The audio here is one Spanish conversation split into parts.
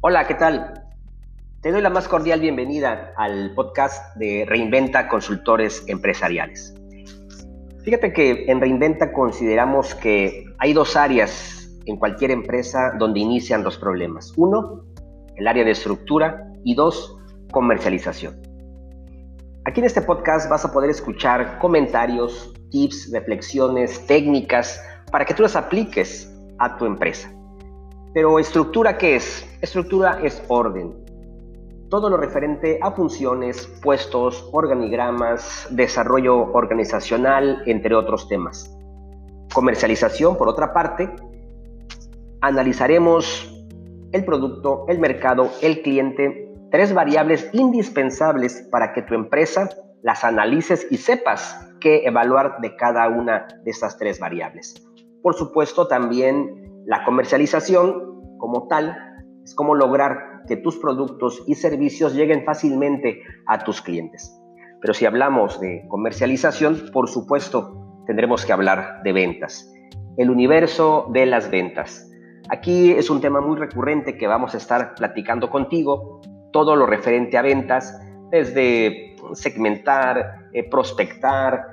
Hola, ¿qué tal? Te doy la más cordial bienvenida al podcast de Reinventa Consultores Empresariales. Fíjate que en Reinventa consideramos que hay dos áreas en cualquier empresa donde inician los problemas. Uno, el área de estructura y dos, comercialización. Aquí en este podcast vas a poder escuchar comentarios, tips, reflexiones, técnicas para que tú las apliques a tu empresa. Pero estructura, ¿qué es? Estructura es orden. Todo lo referente a funciones, puestos, organigramas, desarrollo organizacional, entre otros temas. Comercialización, por otra parte, analizaremos el producto, el mercado, el cliente, tres variables indispensables para que tu empresa las analices y sepas qué evaluar de cada una de estas tres variables. Por supuesto, también la comercialización como tal es como lograr que tus productos y servicios lleguen fácilmente a tus clientes. Pero si hablamos de comercialización, por supuesto, tendremos que hablar de ventas. El universo de las ventas. Aquí es un tema muy recurrente que vamos a estar platicando contigo, todo lo referente a ventas, desde segmentar, eh, prospectar,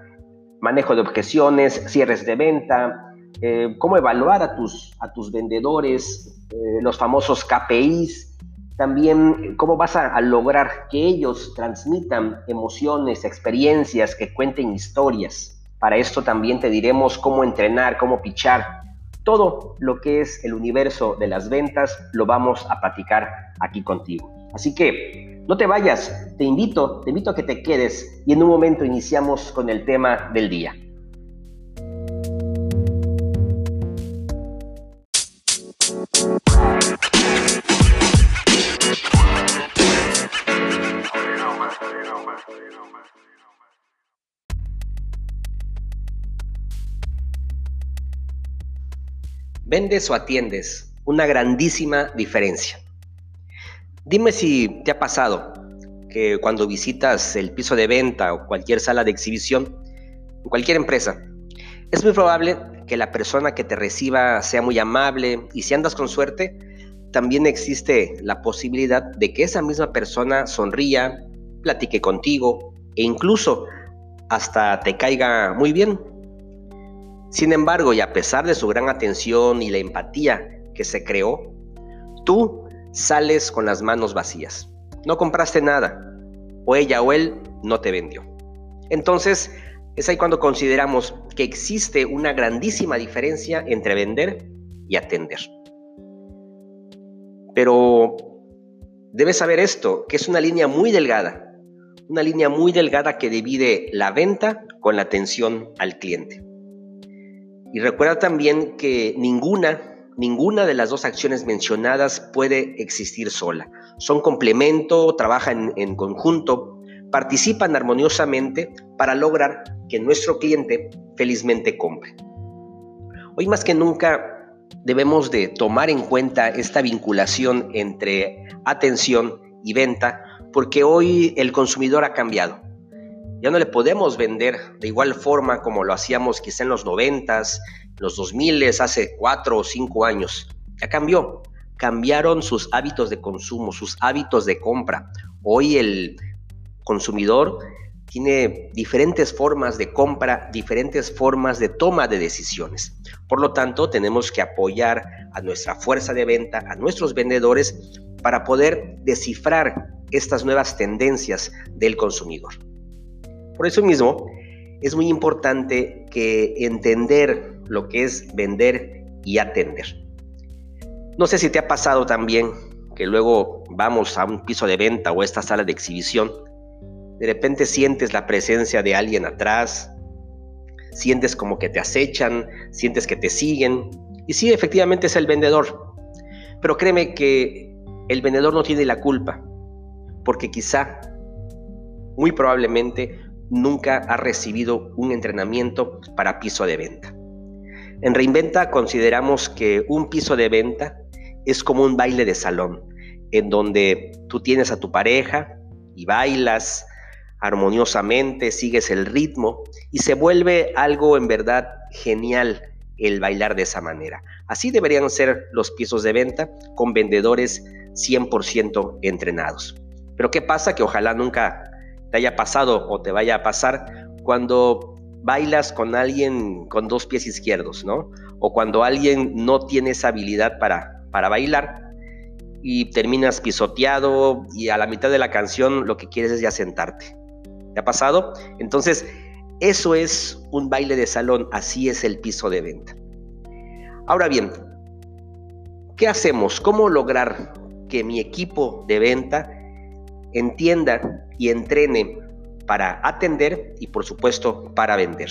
manejo de objeciones, cierres de venta, eh, cómo evaluar a tus, a tus vendedores, eh, los famosos KPIs, también cómo vas a, a, lograr que ellos transmitan emociones, experiencias, que cuenten historias. Para esto también te diremos cómo entrenar, cómo pichar. Todo lo que es el universo de las ventas lo vamos a platicar aquí contigo. Así que no te vayas, te invito, te invito a que te quedes y en un momento iniciamos con el tema del día. ¿Vendes o atiendes? Una grandísima diferencia. Dime si te ha pasado que cuando visitas el piso de venta o cualquier sala de exhibición, en cualquier empresa, es muy probable que la persona que te reciba sea muy amable y si andas con suerte, también existe la posibilidad de que esa misma persona sonría, platique contigo e incluso hasta te caiga muy bien. Sin embargo, y a pesar de su gran atención y la empatía que se creó, tú sales con las manos vacías. No compraste nada, o ella o él no te vendió. Entonces, es ahí cuando consideramos que existe una grandísima diferencia entre vender y atender. Pero debes saber esto, que es una línea muy delgada, una línea muy delgada que divide la venta con la atención al cliente. Y recuerda también que ninguna, ninguna de las dos acciones mencionadas puede existir sola. Son complemento, trabajan en conjunto, participan armoniosamente para lograr que nuestro cliente felizmente compre. Hoy más que nunca debemos de tomar en cuenta esta vinculación entre atención y venta porque hoy el consumidor ha cambiado. Ya no le podemos vender de igual forma como lo hacíamos quizá en los noventas, los 2000, hace cuatro o cinco años. Ya cambió. Cambiaron sus hábitos de consumo, sus hábitos de compra. Hoy el consumidor tiene diferentes formas de compra, diferentes formas de toma de decisiones. Por lo tanto, tenemos que apoyar a nuestra fuerza de venta, a nuestros vendedores, para poder descifrar estas nuevas tendencias del consumidor. Por eso mismo, es muy importante que entender lo que es vender y atender. No sé si te ha pasado también que luego vamos a un piso de venta o a esta sala de exhibición, de repente sientes la presencia de alguien atrás, sientes como que te acechan, sientes que te siguen, y sí, efectivamente es el vendedor, pero créeme que el vendedor no tiene la culpa, porque quizá, muy probablemente, nunca ha recibido un entrenamiento para piso de venta. En Reinventa consideramos que un piso de venta es como un baile de salón. en donde tú tienes a tu pareja y bailas armoniosamente, sigues el ritmo y se vuelve algo en verdad genial el bailar de esa manera. Así deberían ser los pisos de venta con vendedores 100% entrenados. Pero ¿qué pasa? Que ojalá nunca te haya pasado o te vaya a pasar cuando bailas con alguien con dos pies izquierdos, ¿no? O cuando alguien no tiene esa habilidad para, para bailar y terminas pisoteado y a la mitad de la canción lo que quieres es ya sentarte. ¿Te ha pasado? Entonces, eso es un baile de salón, así es el piso de venta. Ahora bien, ¿qué hacemos? ¿Cómo lograr que mi equipo de venta entienda y entrene para atender y por supuesto para vender?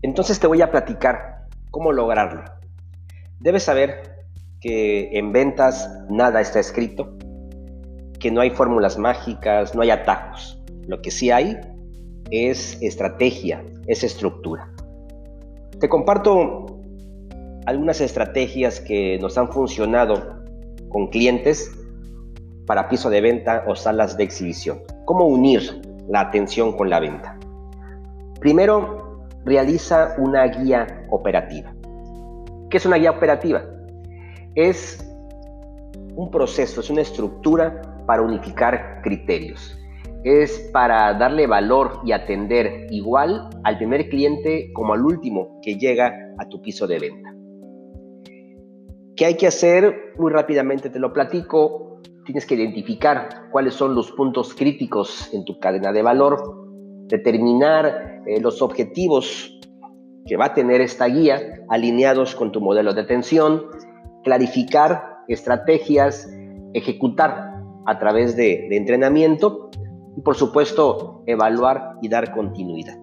Entonces te voy a platicar cómo lograrlo. Debes saber que en ventas nada está escrito, que no hay fórmulas mágicas, no hay atajos. Lo que sí hay es estrategia, es estructura. Te comparto algunas estrategias que nos han funcionado con clientes para piso de venta o salas de exhibición. ¿Cómo unir la atención con la venta? Primero, realiza una guía operativa. ¿Qué es una guía operativa? Es un proceso, es una estructura para unificar criterios. Es para darle valor y atender igual al primer cliente como al último que llega a tu piso de venta. ¿Qué hay que hacer? Muy rápidamente te lo platico. Tienes que identificar cuáles son los puntos críticos en tu cadena de valor, determinar eh, los objetivos que va a tener esta guía alineados con tu modelo de atención, clarificar estrategias, ejecutar a través de, entrenamiento y por supuesto evaluar y dar continuidad.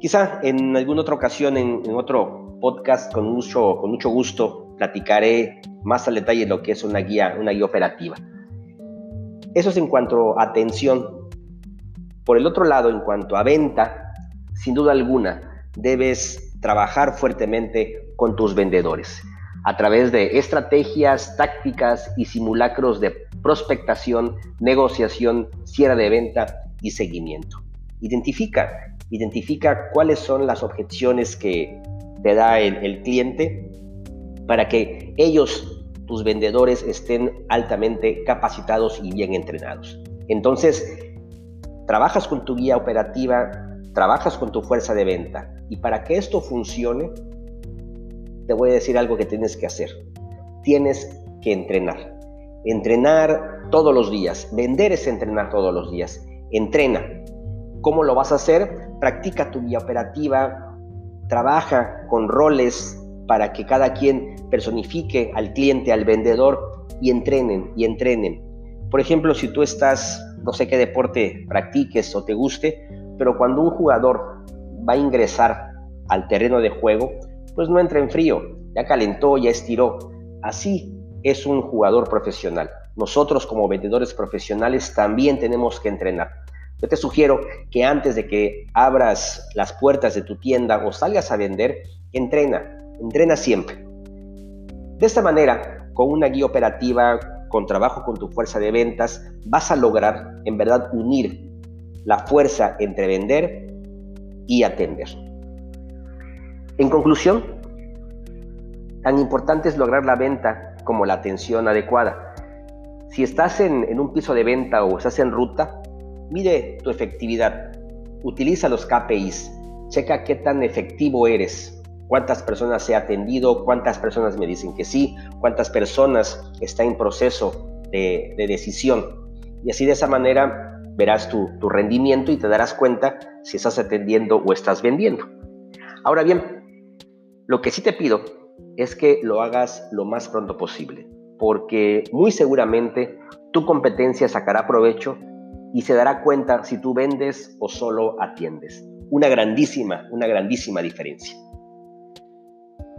Quizá en alguna otra ocasión, en, otro podcast, con mucho, con mucho gusto, platicaré más al detalle lo que es una guía, una guía operativa. Eso es en cuanto a atención por el otro lado, en cuanto a venta, sin duda alguna, debes trabajar fuertemente con tus vendedores a través de estrategias, tácticas y simulacros de prospectación, negociación, cierre de venta y seguimiento. Identifica, identifica cuáles son las objeciones que te da el, el cliente para que ellos, tus vendedores, estén altamente capacitados y bien entrenados. Entonces, trabajas con tu guía operativa, trabajas con tu fuerza de venta. Y para que esto funcione, te voy a decir algo que tienes que hacer. Tienes que entrenar. Entrenar todos los días. Vender es entrenar todos los días. Entrena. ¿Cómo lo vas a hacer? Practica tu guía operativa. Trabaja con roles para que cada quien personifique al cliente, al vendedor y entrenen y entrenen. Por ejemplo, si tú estás no sé qué deporte practiques o te guste, pero cuando un jugador va a ingresar al terreno de juego, pues no entra en frío, ya calentó, ya estiró. Así es un jugador profesional. Nosotros como vendedores profesionales también tenemos que entrenar. Yo te sugiero que antes de que abras las puertas de tu tienda o salgas a vender, entrena, entrena siempre. De esta manera, con una guía operativa, con trabajo con tu fuerza de ventas, vas a lograr en verdad unir la fuerza entre vender y atender. En conclusión, tan importante es lograr la venta como la atención adecuada. Si estás en, un piso de venta o estás en ruta, mide tu efectividad, utiliza los KPIs, checa qué tan efectivo eres cuántas personas he atendido, cuántas personas me dicen que sí, cuántas personas están en proceso de, decisión. Y así de esa manera verás tu, tu rendimiento y te darás cuenta si estás atendiendo o estás vendiendo. Ahora bien, lo que sí te pido es que lo hagas lo más pronto posible, porque muy seguramente tu competencia sacará provecho y se dará cuenta si tú vendes o solo atiendes. Una grandísima, una grandísima diferencia.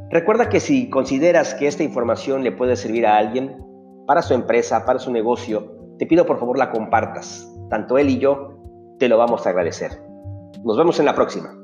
Recuerda que si consideras que esta información le puede servir a alguien, para su empresa, para su negocio, te pido por favor la compartas. Tanto él y yo te lo vamos a agradecer. Nos vemos en la próxima.